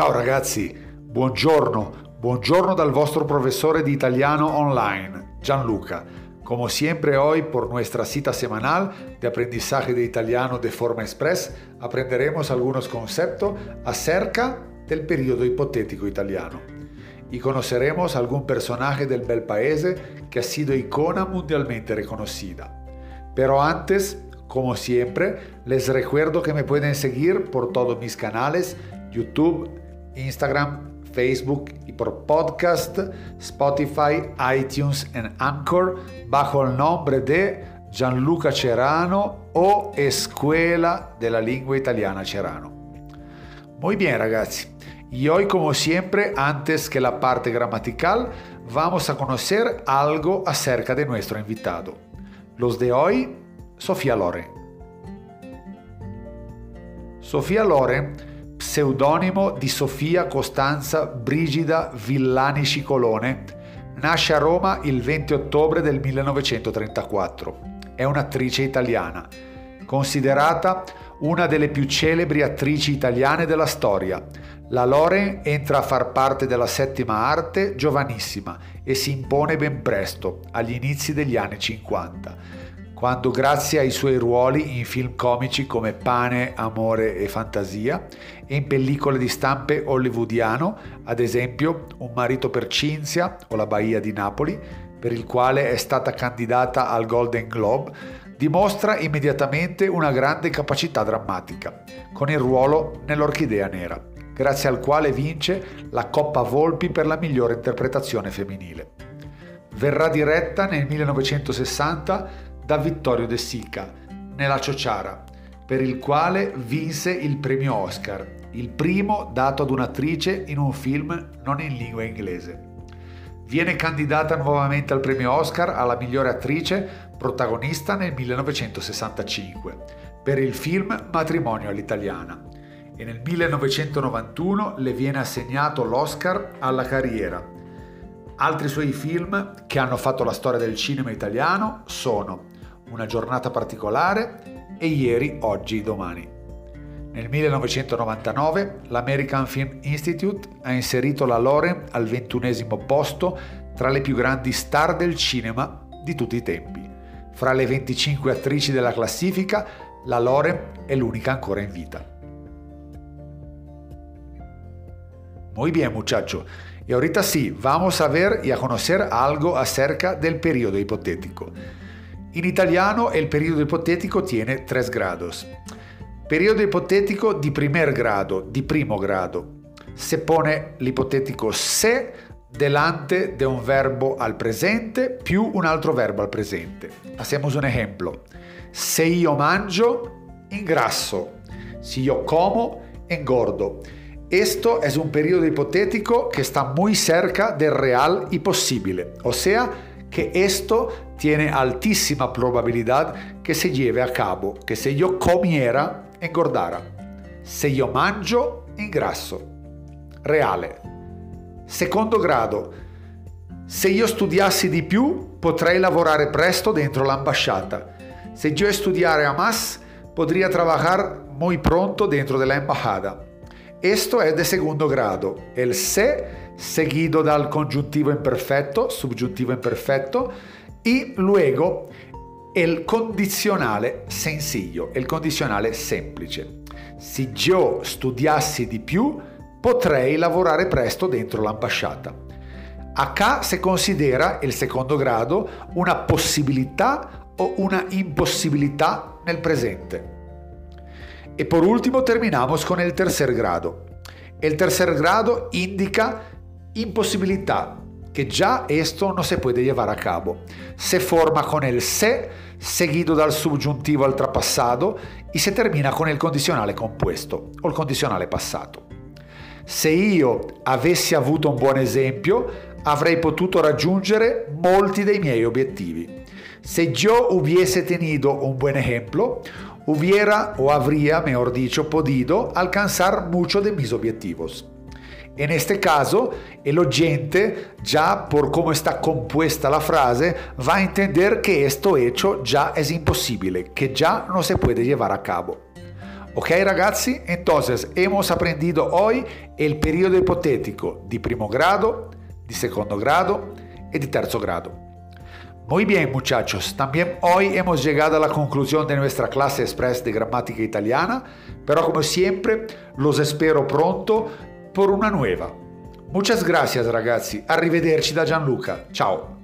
Ciao ragazzi, buongiorno, buongiorno dal vostro professore di italiano online, Gianluca. Como siempre hoy por nuestra cita semanal de aprendizaje de italiano de forma express aprenderemos algunos conceptos acerca del periodo hipotético italiano y conoceremos algún personaje del bel paese que ha sido icona mundialmente reconocida. Pero antes, como siempre, les recuerdo que me pueden seguir por todos mis canales, YouTube, Instagram, Facebook y por podcast, Spotify, iTunes y Anchor bajo el nombre de Gianluca Cerano o Escuela de la Lingua Italiana Cerano. Muy bien ragazzi, y hoy como siempre, antes que la parte gramatical, vamos a conocer algo acerca de nuestro invitado. Los de hoy, Sofía Loren. Sofía Loren pseudonimo di Sofia Costanza Brigida Villani Cicolone, nasce a Roma il 20 ottobre del 1934. È un'attrice italiana, considerata una delle più celebri attrici italiane della storia. La Loren entra a far parte della settima arte giovanissima e si impone ben presto, agli inizi degli anni 50 quando grazie ai suoi ruoli in film comici come Pane, Amore e Fantasia e in pellicole di stampe hollywoodiano, ad esempio Un marito per Cinzia o La Bahia di Napoli, per il quale è stata candidata al Golden Globe, dimostra immediatamente una grande capacità drammatica, con il ruolo nell'Orchidea Nera, grazie al quale vince la Coppa Volpi per la migliore interpretazione femminile. Verrà diretta nel 1960 da Vittorio De Sica nella Ciociara, per il quale vinse il premio Oscar, il primo dato ad un'attrice in un film non in lingua inglese. Viene candidata nuovamente al premio Oscar alla migliore attrice protagonista nel 1965 per il film Matrimonio all'italiana e nel 1991 le viene assegnato l'Oscar alla carriera. Altri suoi film che hanno fatto la storia del cinema italiano sono una giornata particolare e ieri, oggi, domani. Nel 1999 l'American Film Institute ha inserito la Loren al ventunesimo posto tra le più grandi star del cinema di tutti i tempi. Fra le 25 attrici della classifica, la Loren è l'unica ancora in vita. Muy bien, muchacho. Y ahorita sí, vamos a ver y a conocer algo acerca del periodo hipotético. In italiano el periodo ipotetico tiene tres grados. Periodo ipotetico di primer grado, di primo grado. Se pone l'ipotetico se delante de un verbo al presente più un altro verbo al presente. Hacemos un ejemplo. Se io mangio, ingrasso. Si io como, engordo. Esto es un periodo hipotético que está muy cerca del real y posible, o sea, que esto tiene altísima probabilidad que se lleve a cabo, que se yo comiera, engordara. Se io mangio, ingrasso. Reale. Secondo grado. Se io studiassi di più, potrei lavorare presto dentro l'ambasciata. Se io studiare a más, podría trabajar muy pronto dentro de la embajada. Esto es de segundo grado. El se seguido dal congiuntivo imperfetto, subgiuntivo imperfetto, y luego il condizionale sencillo, il condizionale semplice. Se io studiassi di più, potrei lavorare presto dentro l'ambasciata. Acá se considera il secondo grado una possibilità o una impossibilità nel presente. E por ultimo terminamos con il tercer grado. Il tercer grado indica imposibilidad, que ya esto no se puede llevar a cabo. Se forma con el se seguido dal subgiuntivo al trapassado y se termina con il condizionale compuesto o il condizionale passato. Se io avessi avuto un buon esempio, avrei potuto raggiungere molti dei miei obiettivi. Se yo hubiese tenido un buen ejemplo, hubiera o habría, mejor dicho, podido alcanzar muchos de mis objetivos. En este caso, el oyente, ya por cómo está compuesta la frase, va a entender que esto hecho ya es imposible, que ya no se puede llevar a cabo. Ok ragazzi, entonces hemos aprendido hoy el periodo hipotético di primo grado, di secondo grado y de terzo grado. Muy bien muchachos, también hoy hemos llegado a la conclusión de nuestra clase express de gramática italiana, pero como siempre los espero pronto por una nueva. Muchas gracias ragazzi, arrivederci da Gianluca, ciao!